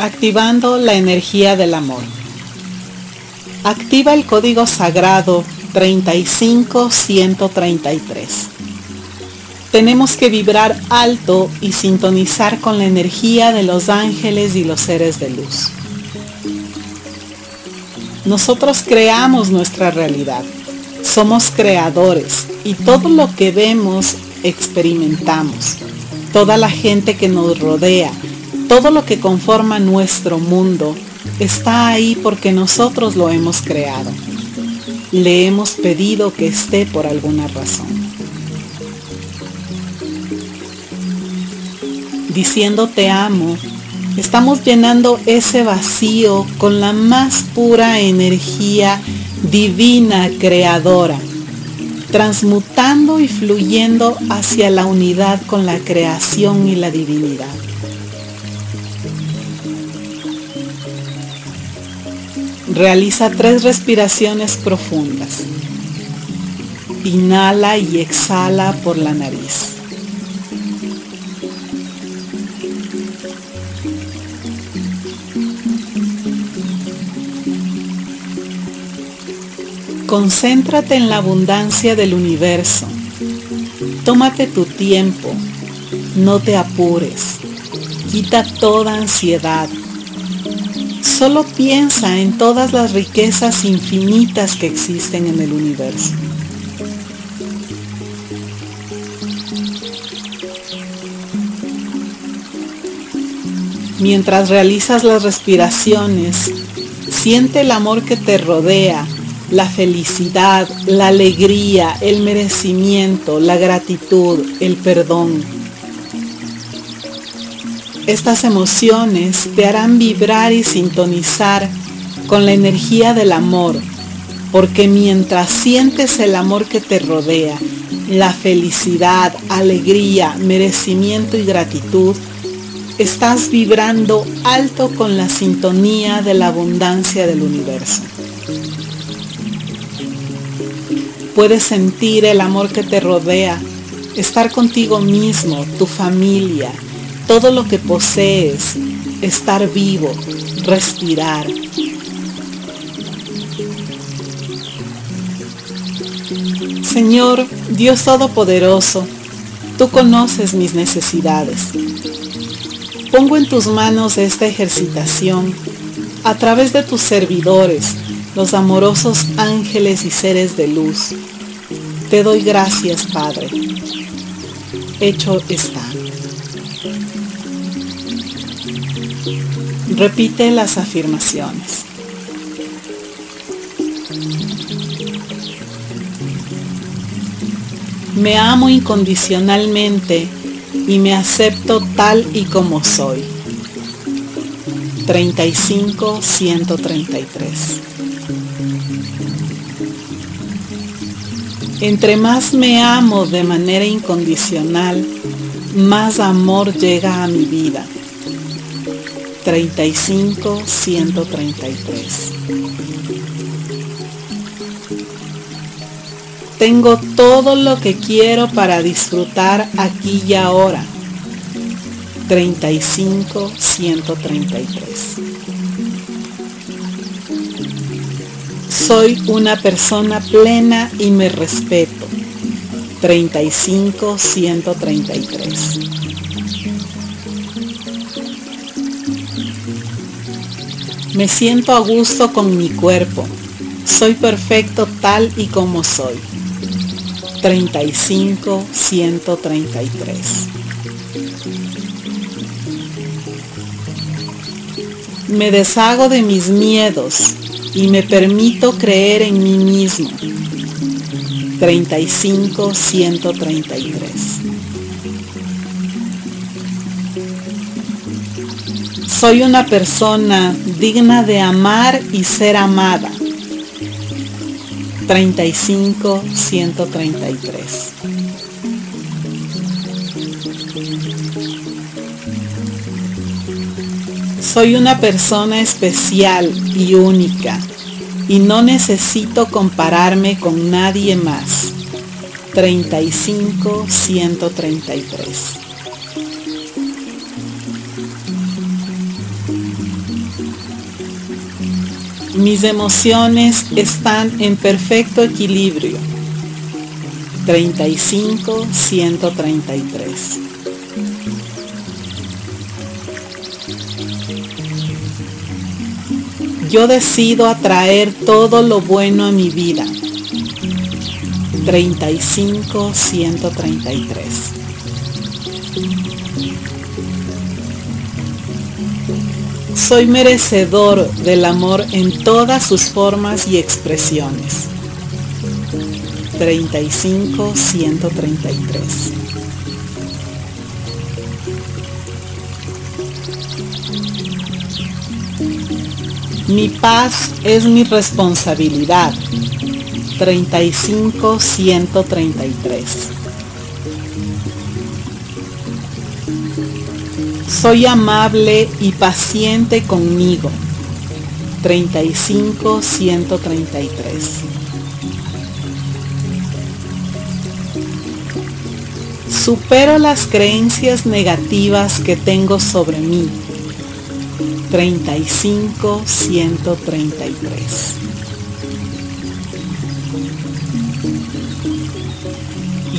Activando la energía del amor. Activa el código sagrado 35133. Tenemos que vibrar alto y sintonizar con la energía de los ángeles y los seres de luz. Nosotros creamos nuestra realidad. Somos creadores y todo lo que vemos experimentamos. Toda la gente que nos rodea, todo lo que conforma nuestro mundo, está ahí porque nosotros lo hemos creado. Le hemos pedido que esté por alguna razón. Diciendo te amo, estamos llenando ese vacío con la más pura energía divina creadora transmutando y fluyendo hacia la unidad con la creación y la divinidad. Realiza tres respiraciones profundas. Inhala y exhala por la nariz. Concéntrate en la abundancia del universo. Tómate tu tiempo. No te apures. Quita toda ansiedad. Solo piensa en todas las riquezas infinitas que existen en el universo. Mientras realizas las respiraciones, siente el amor que te rodea la felicidad, la alegría, el merecimiento, la gratitud, el perdón. Estas emociones te harán vibrar y sintonizar con la energía del amor, porque mientras sientes el amor que te rodea, la felicidad, alegría, merecimiento y gratitud, estás vibrando alto con la sintonía de la abundancia del universo. Puedes sentir el amor que te rodea, estar contigo mismo, tu familia, todo lo que posees, estar vivo, respirar. Señor, Dios Todopoderoso, tú conoces mis necesidades. Pongo en tus manos esta ejercitación a través de tus servidores, los amorosos ángeles y seres de luz. Te doy gracias, Padre. Hecho está. Repite las afirmaciones. Me amo incondicionalmente y me acepto tal y como soy. 35 133 Entre más me amo de manera incondicional, más amor llega a mi vida. 35 133 Tengo todo lo que quiero para disfrutar aquí y ahora. 35 133 Soy una persona plena y me respeto. 35 133 Me siento a gusto con mi cuerpo. Soy perfecto tal y como soy. 35 133 Me deshago de mis miedos y me permito creer en mí mismo. 35 133 Soy una persona digna de amar y ser amada. 35 133 Soy una persona especial y única y no necesito compararme con nadie más. 35 133 Mis emociones están en perfecto equilibrio. 35 133 Yo decido atraer todo lo bueno a mi vida. 35 133 Soy merecedor del amor en todas sus formas y expresiones. 35 133 Mi paz es mi responsabilidad. 35 133 Soy amable y paciente conmigo. 35 133 Supero las creencias negativas que tengo sobre mí. 35 133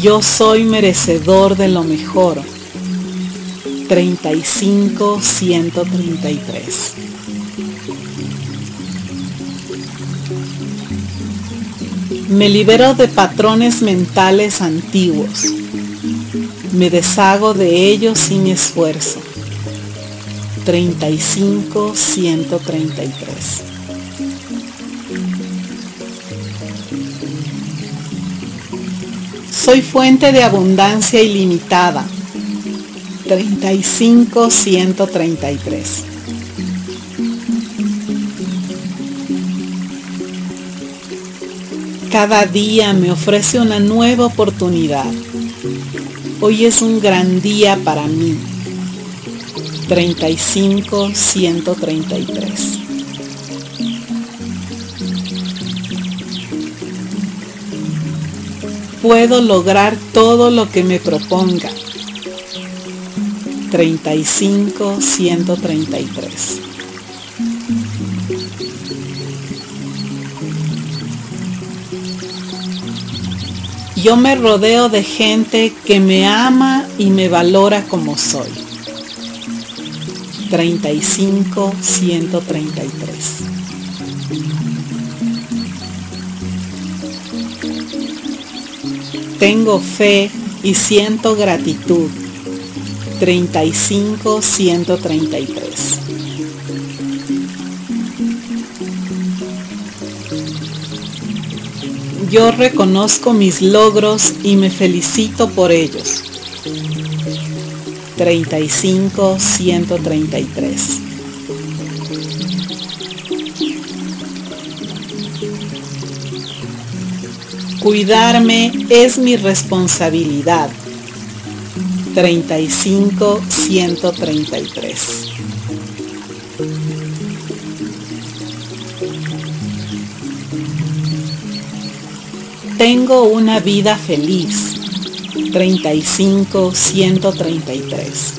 Yo soy merecedor de lo mejor. 35 133 Me libero de patrones mentales antiguos. Me deshago de ellos sin esfuerzo. 35 133 Soy fuente de abundancia ilimitada. 35 133 Cada día me ofrece una nueva oportunidad. Hoy es un gran día para mí. 35 133 Puedo lograr todo lo que me proponga. 35 133 Yo me rodeo de gente que me ama y me valora como soy. 35 133 Tengo fe y siento gratitud. 35 133 Yo reconozco mis logros y me felicito por ellos. 35 133 Cuidarme es mi responsabilidad. 35 133 Tengo una vida feliz. 35 133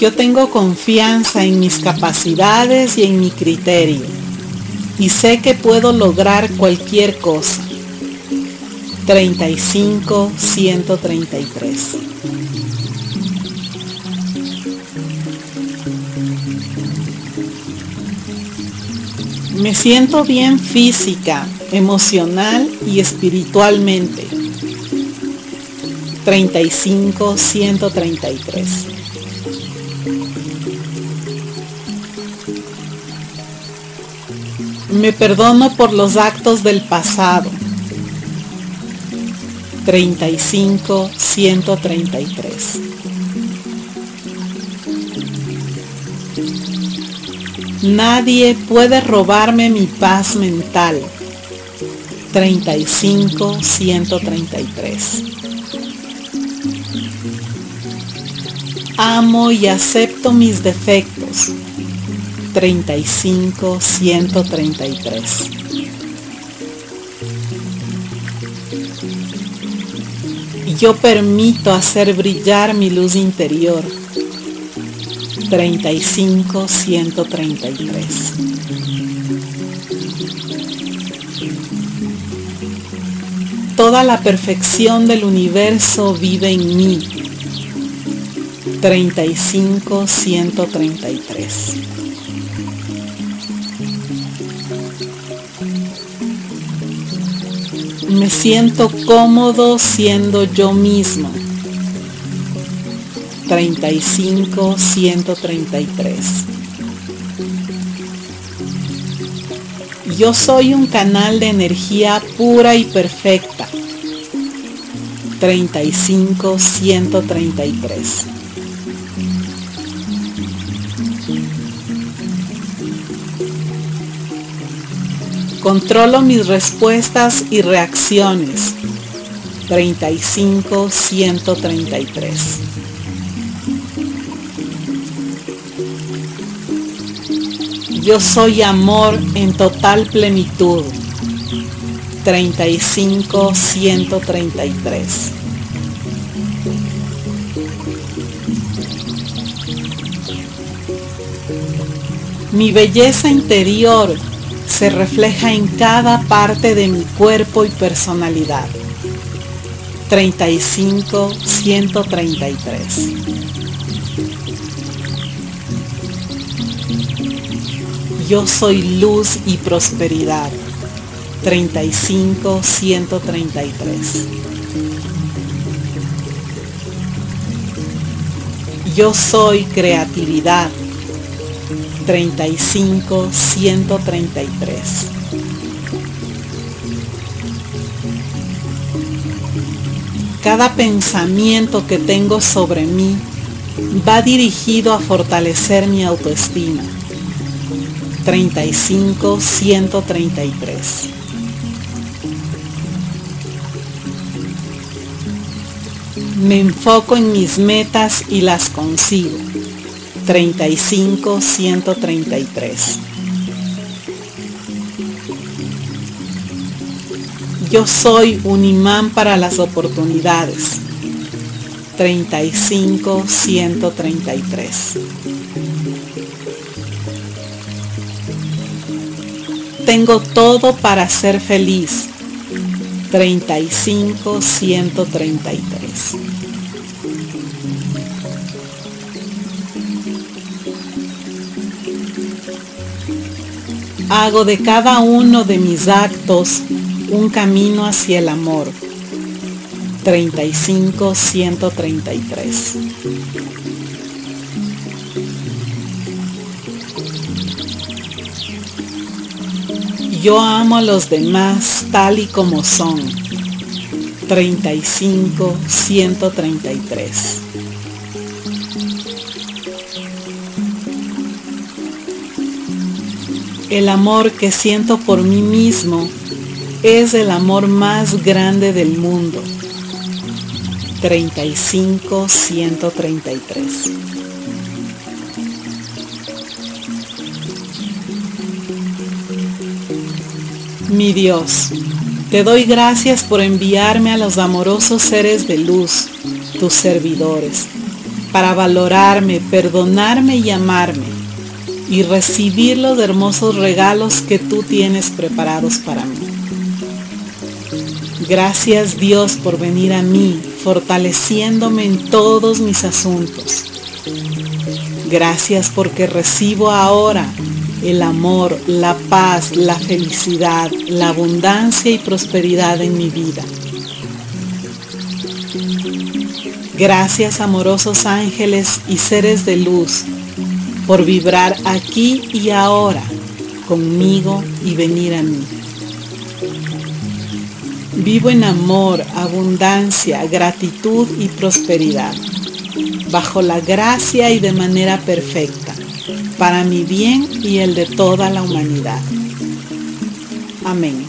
Yo tengo confianza en mis capacidades y en mi criterio y sé que puedo lograr cualquier cosa. 35 133 Me siento bien física, emocional y espiritualmente. 35 133 Me perdono por los actos del pasado. 35 133 Nadie puede robarme mi paz mental. 35 133 Amo y acepto mis defectos. 35 133 Yo permito hacer brillar mi luz interior. 35 133 Toda la perfección del universo vive en mí. 35 133 Me siento cómodo siendo yo mismo. 35 133 Yo soy un canal de energía pura y perfecta. 35 133 Controlo mis respuestas y reacciones. 35 133 Yo soy amor en total plenitud. 35 133 Mi belleza interior se refleja en cada parte de mi cuerpo y personalidad. 35 133 Yo soy luz y prosperidad. 35 133 Yo soy creatividad. 35 133 Cada pensamiento que tengo sobre mí va dirigido a fortalecer mi autoestima. 35 133 Me enfoco en mis metas y las consigo. 35 133 Yo soy un imán para las oportunidades. 35 133 Tengo todo para ser feliz. 35 133 Hago de cada uno de mis actos un camino hacia el amor. 35 133 Yo amo a los demás tal y como son. 35 El amor que siento por mí mismo es el amor más grande del mundo. 35 133 Mi Dios, te doy gracias por enviarme a los amorosos seres de luz, tus servidores, para valorarme, perdonarme y amarme, y recibir los hermosos regalos que tú tienes preparados para mí. Gracias Dios por venir a mí, fortaleciéndome en todos mis asuntos. Gracias porque recibo ahora el amor, la paz, la felicidad, la abundancia y prosperidad en mi vida. Gracias amorosos ángeles y seres de luz por vibrar aquí y ahora conmigo y venir a mí. Vivo en amor, abundancia, gratitud y prosperidad, bajo la gracia y de manera perfecta para mi bien y el de toda la humanidad. Amén.